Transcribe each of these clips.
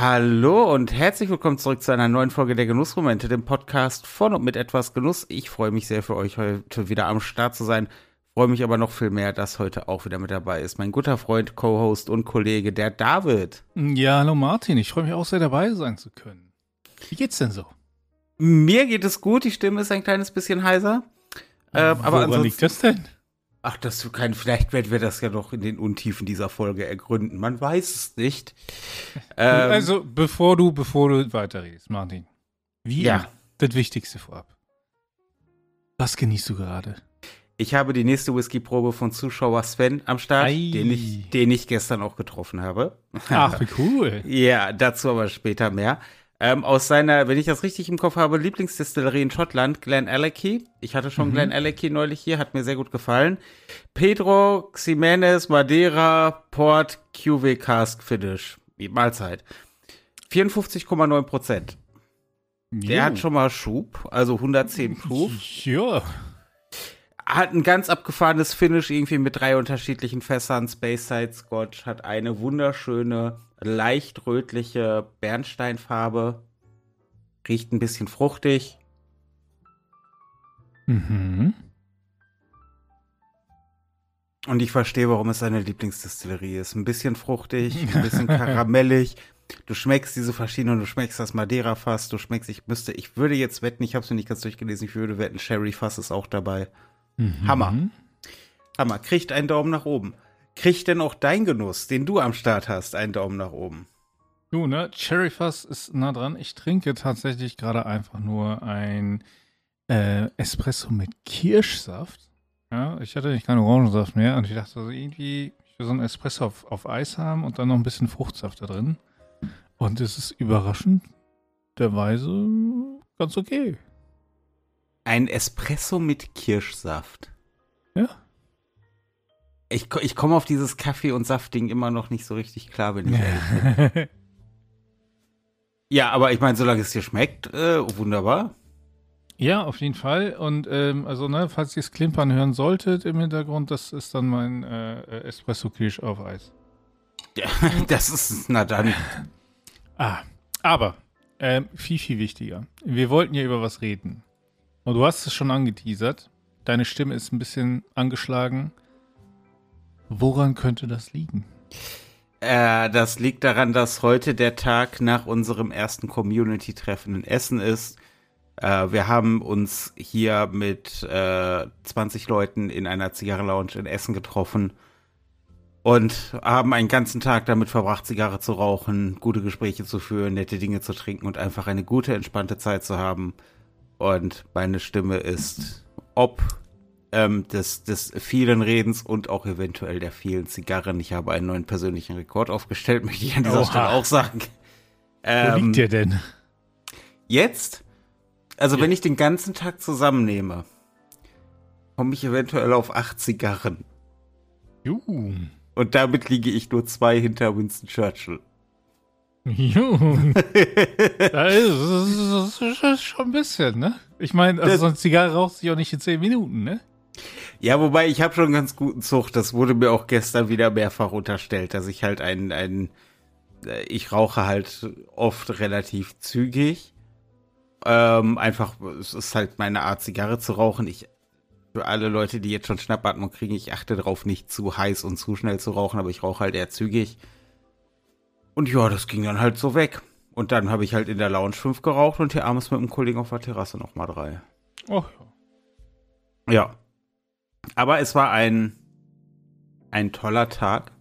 Hallo und herzlich willkommen zurück zu einer neuen Folge der Genussmomente, dem Podcast von und mit etwas Genuss. Ich freue mich sehr für euch heute wieder am Start zu sein. Freue mich aber noch viel mehr, dass heute auch wieder mit dabei ist mein guter Freund, Co-Host und Kollege, der David. Ja, hallo Martin. Ich freue mich auch sehr dabei sein zu können. Wie geht's denn so? Mir geht es gut. Die Stimme ist ein kleines bisschen heiser. Ähm, aber Woran liegt das denn? Ach, das kann, vielleicht werden wir das ja noch in den Untiefen dieser Folge ergründen. Man weiß es nicht. Ähm, also, bevor du, bevor du weiterredest, Martin. Wie ja. das Wichtigste vorab. Was genießt du gerade? Ich habe die nächste Whisky-Probe von Zuschauer Sven am Start, den ich, den ich gestern auch getroffen habe. Ach, wie cool. ja, dazu aber später mehr. Ähm, aus seiner, wenn ich das richtig im Kopf habe, Lieblingsdistillerie in Schottland, Glen Alecky. Ich hatte schon mhm. Glen Alecky neulich hier, hat mir sehr gut gefallen. Pedro Ximenez Madeira Port QV Cask Finish. Mahlzeit. 54,9 Prozent. Der hat schon mal Schub, also 110 Proof. Ja. Hat ein ganz abgefahrenes Finish irgendwie mit drei unterschiedlichen Fässern. Space Side Scotch hat eine wunderschöne leicht rötliche Bernsteinfarbe. Riecht ein bisschen fruchtig. Mhm. Und ich verstehe, warum es seine Lieblingsdistillerie ist. Ein bisschen fruchtig, ein bisschen karamellig. Du schmeckst diese verschiedenen, du schmeckst das Madeira-Fass, du schmeckst, ich müsste, ich würde jetzt wetten, ich habe es mir nicht ganz durchgelesen, ich würde wetten, Sherry-Fass ist auch dabei. Mhm. Hammer. Hammer. Kriegt einen Daumen nach oben. Kriegt denn auch dein Genuss, den du am Start hast, einen Daumen nach oben? Du, ne? Cherry Fuzz ist nah dran. Ich trinke tatsächlich gerade einfach nur ein äh, Espresso mit Kirschsaft. Ja, ich hatte nicht keinen Orangensaft mehr und ich dachte also irgendwie, ich will so ein Espresso auf, auf Eis haben und dann noch ein bisschen Fruchtsaft da drin. Und es ist überraschend der Weise ganz okay. Ein Espresso mit Kirschsaft. Ja. Ich, ich komme auf dieses Kaffee- und Saftding immer noch nicht so richtig klar, wenn ich ehrlich bin. ja, aber ich meine, solange es dir schmeckt, äh, wunderbar. Ja, auf jeden Fall. Und ähm, also, ne, falls ihr es klimpern hören solltet im Hintergrund, das ist dann mein äh, Espresso-Kirsch auf Eis. Ja, das ist, na dann. Ah, aber äh, viel, viel wichtiger. Wir wollten ja über was reden. Und du hast es schon angeteasert. Deine Stimme ist ein bisschen angeschlagen. Woran könnte das liegen? Äh, das liegt daran, dass heute der Tag nach unserem ersten Community-Treffen in Essen ist. Äh, wir haben uns hier mit äh, 20 Leuten in einer Zigarrenlounge in Essen getroffen und haben einen ganzen Tag damit verbracht, Zigarre zu rauchen, gute Gespräche zu führen, nette Dinge zu trinken und einfach eine gute, entspannte Zeit zu haben. Und meine Stimme ist ob ähm, des, des vielen Redens und auch eventuell der vielen Zigarren. Ich habe einen neuen persönlichen Rekord aufgestellt, möchte ich an dieser Oha. Stelle auch sagen. Ähm, Wo liegt der denn? Jetzt? Also ja. wenn ich den ganzen Tag zusammennehme, komme ich eventuell auf acht Zigarren. Juhu. Und damit liege ich nur zwei hinter Winston Churchill. Das, ist, schon ein bisschen, ne? Ich meine, also so eine Zigarre raucht sich auch nicht in zehn Minuten, ne? Ja, wobei ich habe schon einen ganz guten Zug. Das wurde mir auch gestern wieder mehrfach unterstellt, dass ich halt ein, ein äh, ich rauche halt oft relativ zügig. Ähm, einfach, es ist halt meine Art, Zigarre zu rauchen. Ich, für alle Leute, die jetzt schon Schnappatmung kriegen, ich achte darauf, nicht zu heiß und zu schnell zu rauchen, aber ich rauche halt eher zügig. Und ja, das ging dann halt so weg. Und dann habe ich halt in der Lounge fünf geraucht und hier abends mit einem Kollegen auf der Terrasse nochmal drei. Ach ja. Ja. Aber es war ein, ein toller Tag.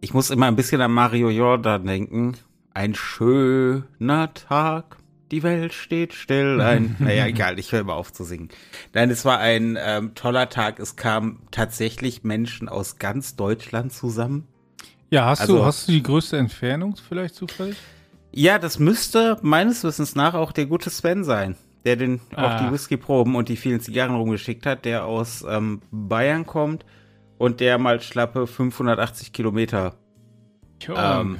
Ich muss immer ein bisschen an Mario Jordan denken. Ein schöner Tag. Die Welt steht still. Ein, naja, egal, ich höre immer auf zu singen. Nein, es war ein ähm, toller Tag. Es kamen tatsächlich Menschen aus ganz Deutschland zusammen. Ja, hast, also, du, hast du die größte Entfernung vielleicht zufällig? Ja, das müsste meines Wissens nach auch der gute Sven sein der den ah. auch die Whiskyproben und die vielen Zigarren rumgeschickt hat, der aus ähm, Bayern kommt und der mal schlappe 580 Kilometer ähm,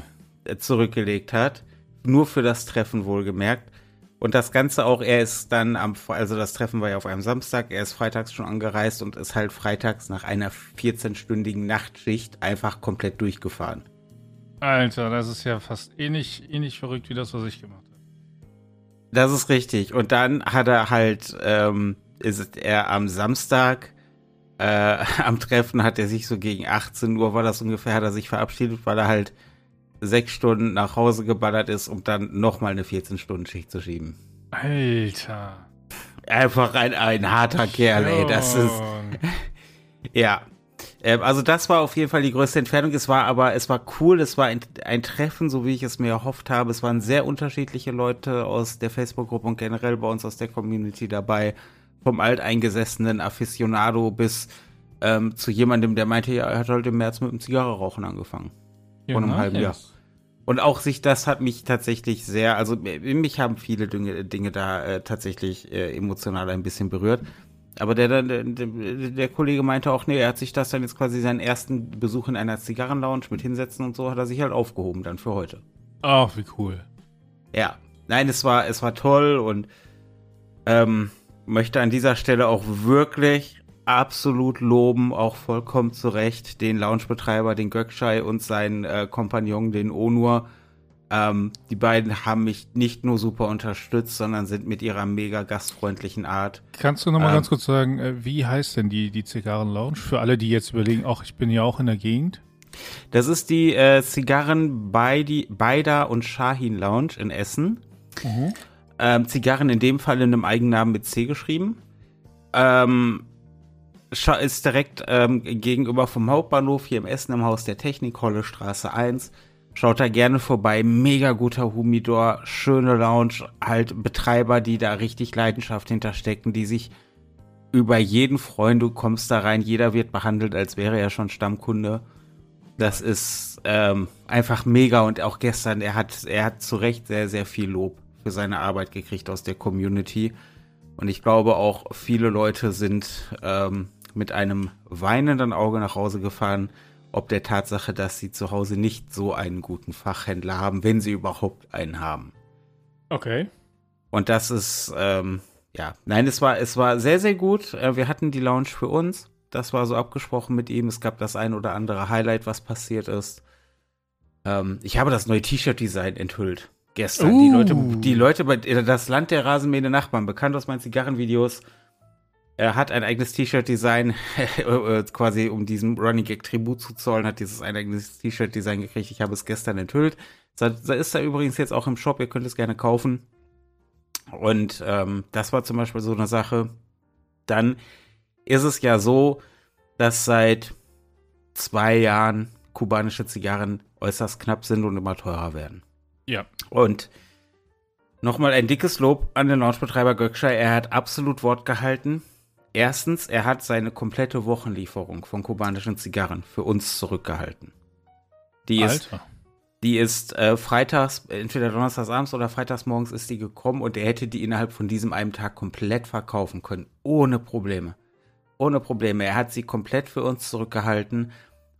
zurückgelegt hat. Nur für das Treffen wohlgemerkt. Und das Ganze auch, er ist dann am, also das Treffen war ja auf einem Samstag, er ist freitags schon angereist und ist halt freitags nach einer 14-stündigen Nachtschicht einfach komplett durchgefahren. Alter, das ist ja fast ähnlich, ähnlich verrückt wie das, was ich gemacht habe. Das ist richtig. Und dann hat er halt, ähm, ist er am Samstag, äh, am Treffen hat er sich so gegen 18 Uhr, war das ungefähr, hat er sich verabschiedet, weil er halt sechs Stunden nach Hause geballert ist, um dann nochmal eine 14-Stunden-Schicht zu schieben. Alter. Einfach ein, ein harter Kerl, ey. Das ist. ja. Ähm, also das war auf jeden Fall die größte Entfernung. Es war aber, es war cool, es war ein, ein Treffen, so wie ich es mir erhofft habe. Es waren sehr unterschiedliche Leute aus der Facebook-Gruppe und generell bei uns aus der Community dabei. Vom alteingesessenen Aficionado bis ähm, zu jemandem, der meinte, ja, er hat halt im März mit dem Zigarre-Rauchen angefangen. Ja, Vor einem halben Jahr. Und auch sich, das hat mich tatsächlich sehr, also mich haben viele Dinge, Dinge da äh, tatsächlich äh, emotional ein bisschen berührt. Aber der, der, der, Kollege meinte auch, nee, er hat sich das dann jetzt quasi seinen ersten Besuch in einer Zigarrenlounge mit hinsetzen und so, hat er sich halt aufgehoben dann für heute. Ach, wie cool. Ja. Nein, es war, es war toll und ähm, möchte an dieser Stelle auch wirklich absolut loben, auch vollkommen zu Recht, den Loungebetreiber, den Gökschei und seinen äh, Kompagnon, den Onur. Ähm, die beiden haben mich nicht nur super unterstützt, sondern sind mit ihrer mega gastfreundlichen Art. Kannst du nochmal ähm, ganz kurz sagen, äh, wie heißt denn die, die Zigarren-Lounge? Für alle, die jetzt überlegen, ach, ich bin ja auch in der Gegend. Das ist die äh, Zigarren Beida und Shahin Lounge in Essen. Mhm. Ähm, Zigarren in dem Fall in einem Eigennamen mit C geschrieben. Ähm, ist direkt ähm, gegenüber vom Hauptbahnhof hier im Essen im Haus der Technik, Holle Straße 1. Schaut da gerne vorbei. Mega guter Humidor, schöne Lounge, halt Betreiber, die da richtig Leidenschaft hinterstecken, die sich über jeden freuen. Du kommst da rein, jeder wird behandelt, als wäre er schon Stammkunde. Das ist ähm, einfach mega und auch gestern, er hat, er hat zu Recht sehr, sehr viel Lob für seine Arbeit gekriegt aus der Community. Und ich glaube auch, viele Leute sind ähm, mit einem weinenden Auge nach Hause gefahren, ob der Tatsache, dass sie zu Hause nicht so einen guten Fachhändler haben, wenn sie überhaupt einen haben. Okay. Und das ist, ähm, ja, nein, es war, es war sehr, sehr gut. Äh, wir hatten die Lounge für uns. Das war so abgesprochen mit ihm. Es gab das ein oder andere Highlight, was passiert ist. Ähm, ich habe das neue T-Shirt-Design enthüllt. Gestern. Uh. Die Leute, die Leute bei das Land der Rasenmähne Nachbarn, bekannt aus meinen Zigarrenvideos, er hat ein eigenes T-Shirt-Design, äh, quasi um diesem Running Gag Tribut zu zollen, hat dieses ein eigenes T-Shirt-Design gekriegt. Ich habe es gestern enthüllt. Das ist da übrigens jetzt auch im Shop, ihr könnt es gerne kaufen. Und ähm, das war zum Beispiel so eine Sache. Dann ist es ja so, dass seit zwei Jahren kubanische Zigarren äußerst knapp sind und immer teurer werden. Ja. Und nochmal ein dickes Lob an den Launchbetreiber Gökschei. Er hat absolut Wort gehalten. Erstens, er hat seine komplette Wochenlieferung von kubanischen Zigarren für uns zurückgehalten. Die Alter. ist, die ist äh, freitags, entweder donnerstags abends oder freitags morgens ist die gekommen und er hätte die innerhalb von diesem einen Tag komplett verkaufen können. Ohne Probleme. Ohne Probleme. Er hat sie komplett für uns zurückgehalten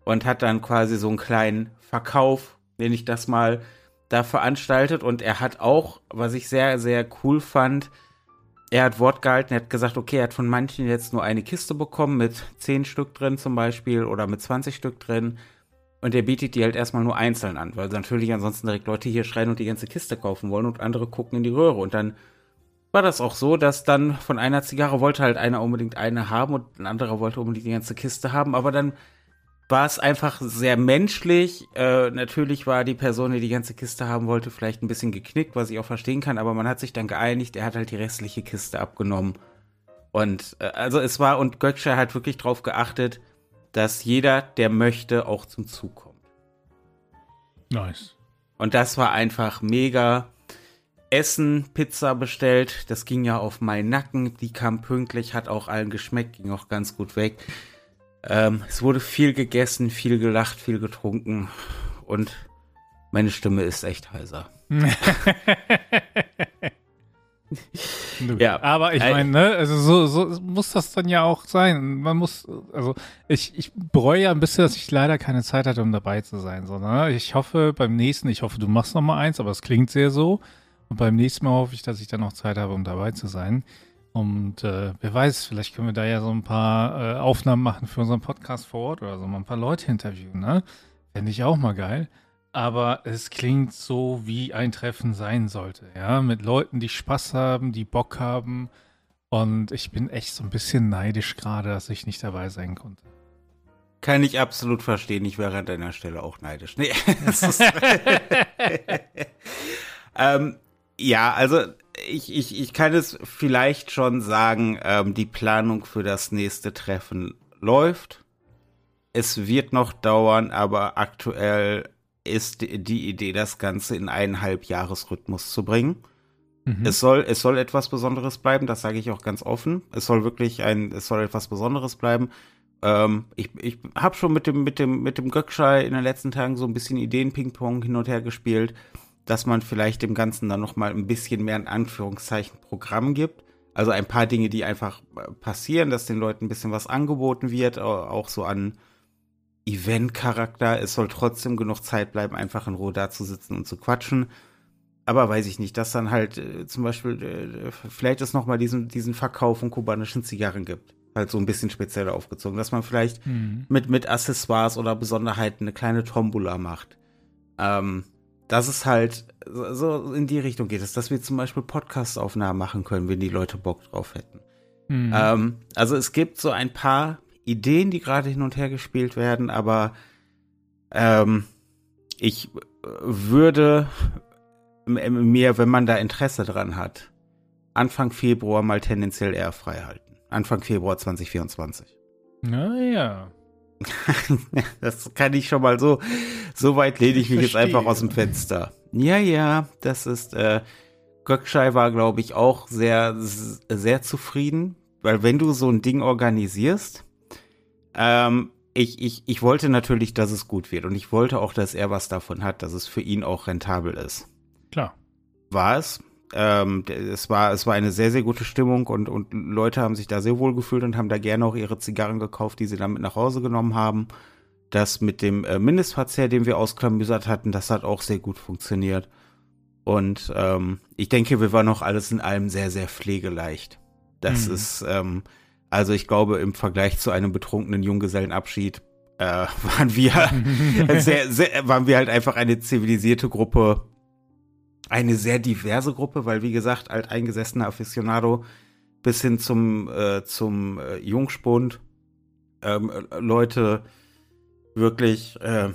und hat dann quasi so einen kleinen Verkauf, wenn ich das mal da veranstaltet. Und er hat auch, was ich sehr, sehr cool fand, er hat Wort gehalten, er hat gesagt, okay, er hat von manchen jetzt nur eine Kiste bekommen mit 10 Stück drin zum Beispiel oder mit 20 Stück drin. Und er bietet die halt erstmal nur einzeln an, weil natürlich ansonsten direkt Leute hier schreien und die ganze Kiste kaufen wollen und andere gucken in die Röhre. Und dann war das auch so, dass dann von einer Zigarre wollte halt einer unbedingt eine haben und ein anderer wollte unbedingt die ganze Kiste haben, aber dann war es einfach sehr menschlich. Äh, natürlich war die Person, die die ganze Kiste haben wollte, vielleicht ein bisschen geknickt, was ich auch verstehen kann, aber man hat sich dann geeinigt, er hat halt die restliche Kiste abgenommen. Und äh, also es war, und Gökçe hat wirklich darauf geachtet, dass jeder, der möchte, auch zum Zug kommt. Nice. Und das war einfach mega. Essen, Pizza bestellt, das ging ja auf meinen Nacken, die kam pünktlich, hat auch allen geschmeckt, ging auch ganz gut weg. Ähm, es wurde viel gegessen, viel gelacht, viel getrunken und meine Stimme ist echt heiser. ja, aber ich meine, ne, also so, so muss das dann ja auch sein. Man muss, also ich, ich bereue ja ein bisschen, dass ich leider keine Zeit hatte, um dabei zu sein. So, ne? Ich hoffe beim nächsten, ich hoffe, du machst noch mal eins, aber es klingt sehr so. Und beim nächsten Mal hoffe ich, dass ich dann noch Zeit habe, um dabei zu sein. Und äh, wer weiß, vielleicht können wir da ja so ein paar äh, Aufnahmen machen für unseren Podcast vor Ort oder so, mal ein paar Leute interviewen, ne? Fände ich auch mal geil. aber es klingt so, wie ein Treffen sein sollte. Ja, mit Leuten, die Spaß haben, die Bock haben. Und ich bin echt so ein bisschen neidisch gerade, dass ich nicht dabei sein konnte. Kann ich absolut verstehen. Ich wäre an deiner Stelle auch neidisch. Nee, ähm, ja, also ich, ich, ich kann es vielleicht schon sagen, ähm, die Planung für das nächste Treffen läuft. Es wird noch dauern, aber aktuell ist die Idee, das Ganze in eineinhalb Jahresrhythmus zu bringen. Mhm. Es soll, es soll etwas Besonderes bleiben, das sage ich auch ganz offen. Es soll wirklich ein, es soll etwas Besonderes bleiben. Ähm, ich ich habe schon mit dem, mit dem, mit dem Göckschei in den letzten Tagen so ein bisschen Ideen-Ping-Pong hin und her gespielt, dass man vielleicht dem Ganzen dann noch mal ein bisschen mehr in Anführungszeichen Programm gibt. Also ein paar Dinge, die einfach äh, passieren, dass den Leuten ein bisschen was angeboten wird, auch so an Event-Charakter. Es soll trotzdem genug Zeit bleiben, einfach in Ruhe da zu sitzen und zu quatschen. Aber weiß ich nicht, dass dann halt äh, zum Beispiel äh, vielleicht es noch mal diesen, diesen Verkauf von kubanischen Zigarren gibt halt so ein bisschen speziell aufgezogen, dass man vielleicht mhm. mit, mit Accessoires oder Besonderheiten eine kleine Tombola macht. Ähm, dass es halt so in die Richtung geht, dass wir zum Beispiel Podcast-Aufnahmen machen können, wenn die Leute Bock drauf hätten. Mhm. Ähm, also es gibt so ein paar Ideen, die gerade hin und her gespielt werden, aber ähm, ich würde mir, wenn man da Interesse dran hat, Anfang Februar mal tendenziell eher frei halten. Anfang Februar 2024. Naja. das kann ich schon mal so. So weit lehne ich, ich mich verstehe. jetzt einfach aus dem Fenster. Ja, ja, das ist. Äh, Gökschei war, glaube ich, auch sehr, sehr zufrieden, weil wenn du so ein Ding organisierst, ähm, ich, ich, ich wollte natürlich, dass es gut wird und ich wollte auch, dass er was davon hat, dass es für ihn auch rentabel ist. Klar. War es? Ähm, es war, es war eine sehr, sehr gute Stimmung und, und Leute haben sich da sehr wohl gefühlt und haben da gerne auch ihre Zigarren gekauft, die sie dann mit nach Hause genommen haben. Das mit dem äh, Mindestverzehr, den wir ausklamüsert hatten, das hat auch sehr gut funktioniert. Und ähm, ich denke, wir waren auch alles in allem sehr, sehr pflegeleicht. Das mhm. ist, ähm, also ich glaube, im Vergleich zu einem betrunkenen Junggesellenabschied äh, waren wir sehr, sehr, waren wir halt einfach eine zivilisierte Gruppe, eine sehr diverse Gruppe, weil wie gesagt, alteingesessener Aficionado bis hin zum, äh, zum äh, Jungspund ähm, äh, Leute wirklich, äh,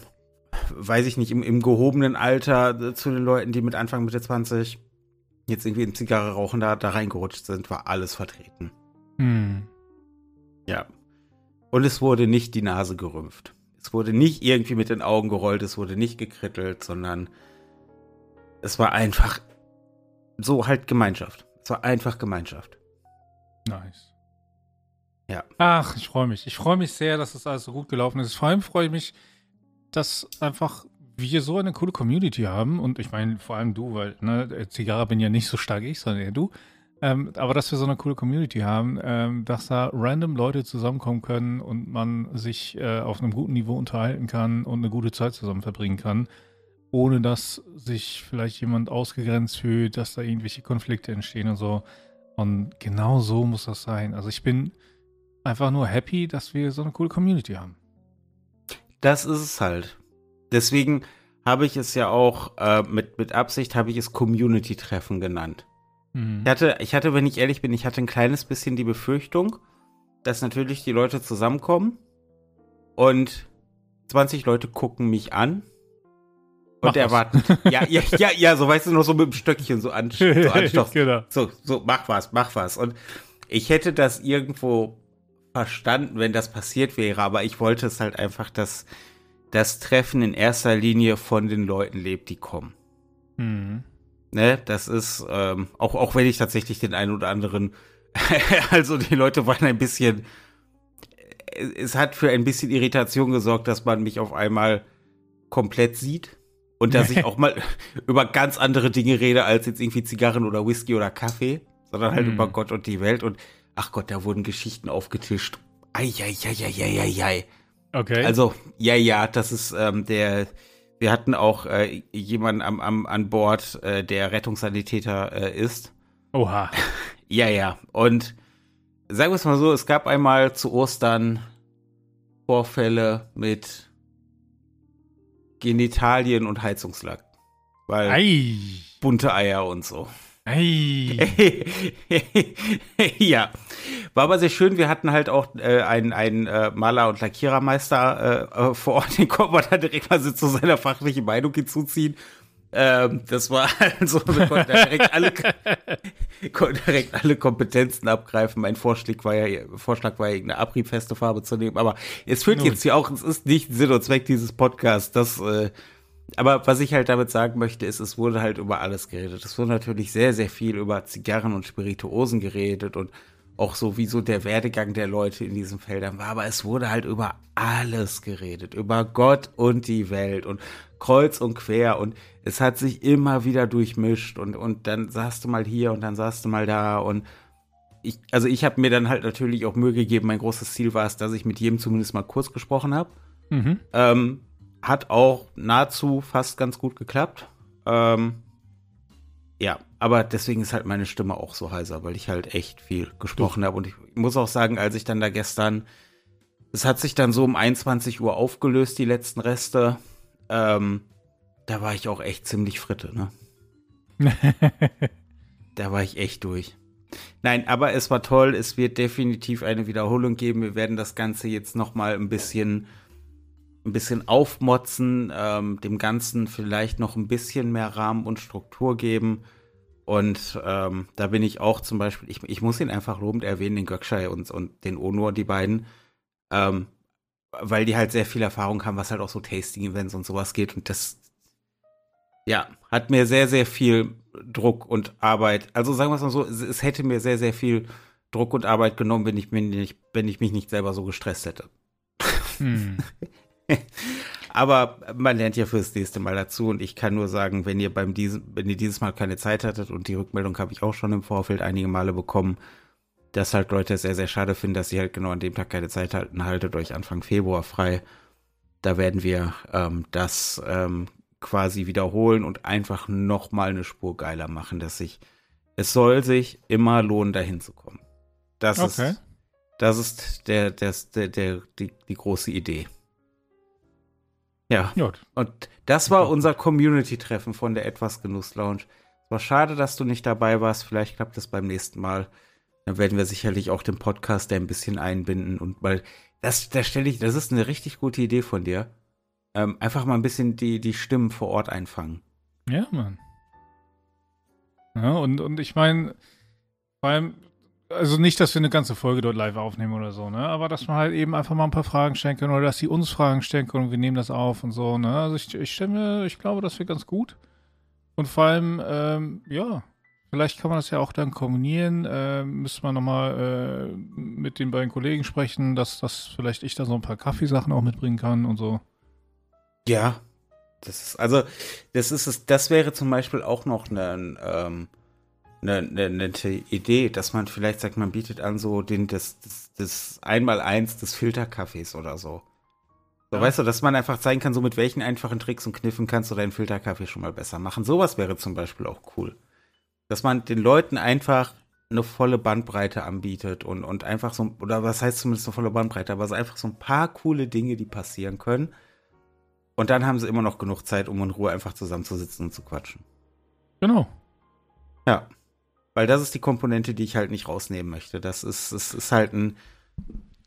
weiß ich nicht, im, im gehobenen Alter äh, zu den Leuten, die mit Anfang Mitte 20 jetzt irgendwie in Zigarre rauchen da, da reingerutscht sind, war alles vertreten. Hm. Ja. Und es wurde nicht die Nase gerümpft. Es wurde nicht irgendwie mit den Augen gerollt, es wurde nicht gekrittelt, sondern es war einfach so halt Gemeinschaft. Es war einfach Gemeinschaft. Nice. Ja. Ach, ich freue mich. Ich freue mich sehr, dass das alles so gut gelaufen ist. Vor allem freue ich mich, dass einfach wir so eine coole Community haben. Und ich meine, vor allem du, weil, ne, Zigarre bin ja nicht so stark ich, sondern eher du. Ähm, aber dass wir so eine coole Community haben, ähm, dass da random Leute zusammenkommen können und man sich äh, auf einem guten Niveau unterhalten kann und eine gute Zeit zusammen verbringen kann ohne dass sich vielleicht jemand ausgegrenzt fühlt, dass da irgendwelche Konflikte entstehen und so. Und genau so muss das sein. Also ich bin einfach nur happy, dass wir so eine coole Community haben. Das ist es halt. Deswegen habe ich es ja auch äh, mit, mit Absicht habe ich es Community-Treffen genannt. Mhm. Ich, hatte, ich hatte, wenn ich ehrlich bin, ich hatte ein kleines bisschen die Befürchtung, dass natürlich die Leute zusammenkommen und 20 Leute gucken mich an und er wartet. Ja, ja, ja, ja, so weißt du noch so mit dem Stöckchen so, an, so anstoßen. genau. So, so, mach was, mach was. Und ich hätte das irgendwo verstanden, wenn das passiert wäre, aber ich wollte es halt einfach, dass das Treffen in erster Linie von den Leuten lebt, die kommen. Mhm. Ne, das ist, ähm, auch, auch wenn ich tatsächlich den einen oder anderen, also die Leute waren ein bisschen, es hat für ein bisschen Irritation gesorgt, dass man mich auf einmal komplett sieht und dass ich auch mal über ganz andere Dinge rede als jetzt irgendwie Zigarren oder Whisky oder Kaffee, sondern halt mm. über Gott und die Welt und ach Gott, da wurden Geschichten aufgetischt. Eieieiei. Okay. Also, ja, ja, das ist ähm, der, wir hatten auch äh, jemanden am, am, an Bord, äh, der Rettungssanitäter äh, ist. Oha. ja, ja. Und sagen wir es mal so, es gab einmal zu Ostern Vorfälle mit Genitalien und Heizungslack. Weil Ei. bunte Eier und so. Ei. ja, war aber sehr schön. Wir hatten halt auch äh, einen, einen äh, Maler- und Lackierermeister äh, äh, vor Ort, den konnte man dann direkt mal so zu seiner fachlichen Meinung hinzuziehen. Ähm, das war also, wir konnten direkt alle, konnten direkt alle Kompetenzen abgreifen. Mein Vorschlag war ja, Vorschlag war ja eine abriebfeste Farbe zu nehmen, aber es führt jetzt hier auch, es ist nicht Sinn und Zweck dieses Podcasts, das, äh, aber was ich halt damit sagen möchte, ist, es wurde halt über alles geredet. Es wurde natürlich sehr, sehr viel über Zigarren und Spirituosen geredet und auch so, wie so der Werdegang der Leute in diesen Feldern war. Aber es wurde halt über alles geredet. Über Gott und die Welt und kreuz und quer. Und es hat sich immer wieder durchmischt. Und, und dann saßt du mal hier und dann saßt du mal da. Und ich, also ich habe mir dann halt natürlich auch Mühe gegeben. Mein großes Ziel war es, dass ich mit jedem zumindest mal kurz gesprochen habe. Mhm. Ähm, hat auch nahezu fast ganz gut geklappt. Ähm, ja, aber deswegen ist halt meine Stimme auch so heiser, weil ich halt echt viel gesprochen habe. Und ich muss auch sagen, als ich dann da gestern, es hat sich dann so um 21 Uhr aufgelöst, die letzten Reste. Ähm, da war ich auch echt ziemlich fritte, ne? Da war ich echt durch. Nein, aber es war toll. Es wird definitiv eine Wiederholung geben. Wir werden das Ganze jetzt noch mal ein bisschen, ein bisschen aufmotzen, ähm, dem Ganzen vielleicht noch ein bisschen mehr Rahmen und Struktur geben. Und ähm, da bin ich auch zum Beispiel, ich, ich muss ihn einfach lobend erwähnen, den Gökschei und, und den Onur, die beiden, ähm, weil die halt sehr viel Erfahrung haben, was halt auch so Tasting-Events und sowas geht. Und das, ja, hat mir sehr, sehr viel Druck und Arbeit. Also sagen wir es mal so, es, es hätte mir sehr, sehr viel Druck und Arbeit genommen, wenn ich, mir nicht, wenn ich mich nicht selber so gestresst hätte. Hm. Aber man lernt ja fürs nächste Mal dazu und ich kann nur sagen, wenn ihr beim diesem, wenn ihr dieses Mal keine Zeit hattet und die Rückmeldung habe ich auch schon im Vorfeld einige Male bekommen, dass halt Leute es sehr, sehr schade finden, dass sie halt genau an dem Tag keine Zeit halten, haltet euch Anfang Februar frei. Da werden wir ähm, das ähm, quasi wiederholen und einfach noch mal eine Spur geiler machen, dass sich, es soll sich immer lohnen, dahin zu kommen. Das Okay. ist, das ist der, der, der, der die, die große Idee. Ja. Gut. Und das war unser Community-Treffen von der Etwas Genuss Lounge. Es war schade, dass du nicht dabei warst. Vielleicht klappt es beim nächsten Mal. Dann werden wir sicherlich auch den Podcast ein bisschen einbinden und weil das, da stelle ich, das ist eine richtig gute Idee von dir. Ähm, einfach mal ein bisschen die, die Stimmen vor Ort einfangen. Ja, Mann. Ja, und, und ich meine, vor allem, also nicht, dass wir eine ganze Folge dort live aufnehmen oder so, ne? Aber dass man halt eben einfach mal ein paar Fragen stellen können oder dass sie uns Fragen stellen können und wir nehmen das auf und so, ne? Also ich, ich mir, ich glaube, das wird ganz gut. Und vor allem, ähm, ja, vielleicht kann man das ja auch dann kombinieren. Äh, müssen wir nochmal äh, mit den beiden Kollegen sprechen, dass, dass vielleicht ich da so ein paar Kaffeesachen auch mitbringen kann und so. Ja. Das ist, also, das ist es, das wäre zum Beispiel auch noch eine, ähm, eine, eine nette Idee, dass man vielleicht sagt, man bietet an so den, das, das, das Einmaleins des Filterkaffees oder so. So, Ja. weißt du, dass man einfach zeigen kann, so mit welchen einfachen Tricks und Kniffen kannst du deinen Filterkaffee schon mal besser machen. Sowas wäre zum Beispiel auch cool. Dass man den Leuten einfach eine volle Bandbreite anbietet und, und einfach so, oder was heißt zumindest eine volle Bandbreite, aber so einfach so ein paar coole Dinge, die passieren können. Und dann haben sie immer noch genug Zeit, um in Ruhe einfach zusammenzusitzen und zu quatschen. Genau. Ja. Weil das ist die Komponente, die ich halt nicht rausnehmen möchte. Das ist, es ist halt ein,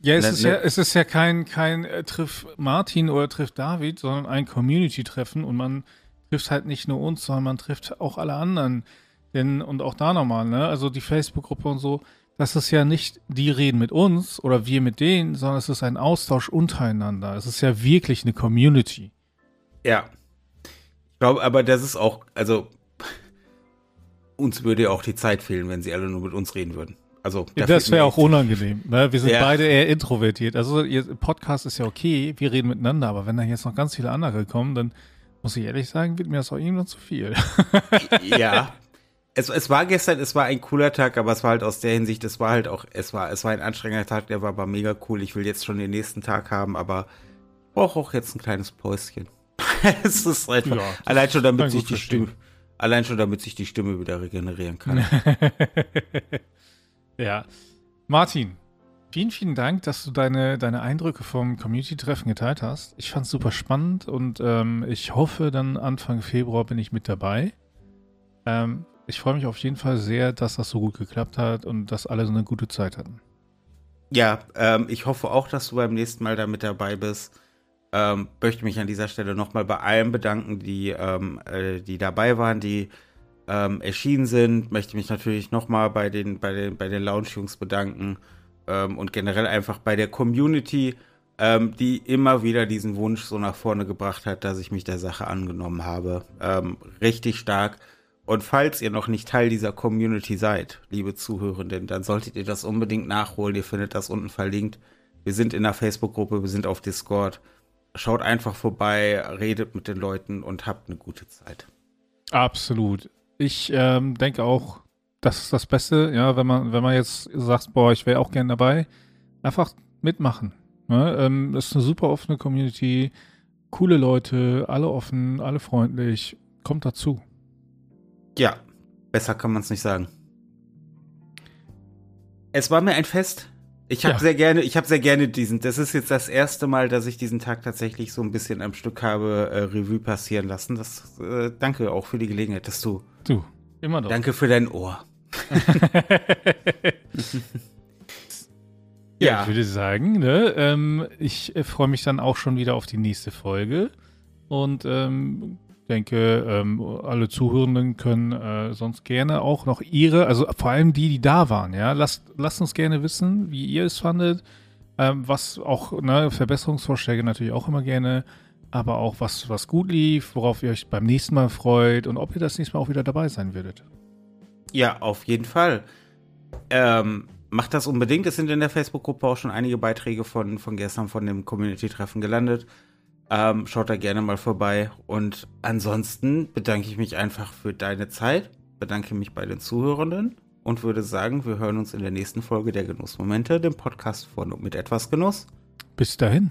Ja, es Ne- ist ne- ja, es ist ja kein, kein äh, Triff Martin oder Triff David, sondern ein Community-Treffen und man trifft halt nicht nur uns, sondern man trifft auch alle anderen. Denn, und auch da nochmal, ne, also die Facebook-Gruppe und so, das ist ja nicht, die reden mit uns oder wir mit denen, sondern es ist ein Austausch untereinander. Es ist ja wirklich eine Community. ja. Ich glaube, aber das ist auch, also, uns würde ja auch die Zeit fehlen, wenn sie alle nur mit uns reden würden. Also, da das wäre auch unangenehm. Ne? Wir sind Ja. beide eher introvertiert. Also ihr Podcast ist ja okay, wir reden miteinander, aber wenn da jetzt noch ganz viele andere kommen, dann muss ich ehrlich sagen, wird mir das auch irgendwann zu viel. ja. Es, es war gestern, es war ein cooler Tag, aber es war halt aus der Hinsicht, es war halt auch, es war, es war ein anstrengender Tag, der war aber mega cool. Ich will jetzt schon den nächsten Tag haben, aber brauche auch jetzt ein kleines Päuschen. es ist einfach, Ja, allein schon damit sich die. Stimme, allein schon damit sich die Stimme wieder regenerieren kann. ja. Martin, Vielen, vielen Dank, dass du deine, deine Eindrücke vom Community-Treffen geteilt hast. Ich fand es super spannend und ähm, ich hoffe, dann Anfang Februar bin ich mit dabei. Ähm, ich freue mich auf jeden Fall sehr, dass das so gut geklappt hat und dass alle so eine gute Zeit hatten. Ja, ähm, ich hoffe auch, dass du beim nächsten Mal da mit dabei bist. Ähm, möchte mich an dieser Stelle nochmal bei allen bedanken, die, ähm, äh, die dabei waren, die ähm, erschienen sind. Möchte mich natürlich nochmal bei den, bei den, bei den Lounge-Jungs bedanken ähm, und generell einfach bei der Community, ähm, die immer wieder diesen Wunsch so nach vorne gebracht hat, dass ich mich der Sache angenommen habe. Ähm, richtig stark. Und falls ihr noch nicht Teil dieser Community seid, liebe Zuhörenden, dann solltet ihr das unbedingt nachholen. Ihr findet das unten verlinkt. Wir sind in der Facebook-Gruppe, wir sind auf Discord. Schaut einfach vorbei, redet mit den Leuten und habt eine gute Zeit. Absolut. Ich ähm, denke auch, das ist das Beste, ja, wenn man, wenn man jetzt sagt, boah, ich wäre auch gern dabei, einfach mitmachen. Ne? Ähm, das ist eine super offene Community, coole Leute, alle offen, alle freundlich. Kommt dazu. Ja, besser kann man es nicht sagen. Es war mir ein Fest. Ich habe ja. sehr gerne, ich habe sehr gerne diesen. Das ist jetzt das erste Mal, dass ich diesen Tag tatsächlich so ein bisschen am Stück habe äh, Revue passieren lassen. Das äh, danke auch für die Gelegenheit, dass du. Du immer doch. Danke für dein Ohr. ja, ja, ich würde sagen, ne, ähm, ich äh, freue mich dann auch schon wieder auf die nächste Folge und ähm, denke, ähm, alle Zuhörenden können äh, sonst gerne auch noch ihre, also vor allem die, die da waren, ja, lasst, lasst uns gerne wissen, wie ihr es fandet, ähm, was auch, ne, Verbesserungsvorschläge natürlich auch immer gerne, aber auch was, was gut lief, worauf ihr euch beim nächsten Mal freut und ob ihr das nächste Mal auch wieder dabei sein würdet. Ja, auf jeden Fall. Ähm, macht das unbedingt. Es sind in der Facebook-Gruppe auch schon einige Beiträge von, von gestern von dem Community-Treffen gelandet. Ähm, schaut da gerne mal vorbei. Und ansonsten bedanke ich mich einfach für deine Zeit, bedanke mich bei den Zuhörenden und würde sagen, wir hören uns in der nächsten Folge der Genussmomente, dem Podcast von und mit etwas Genuss. Bis dahin.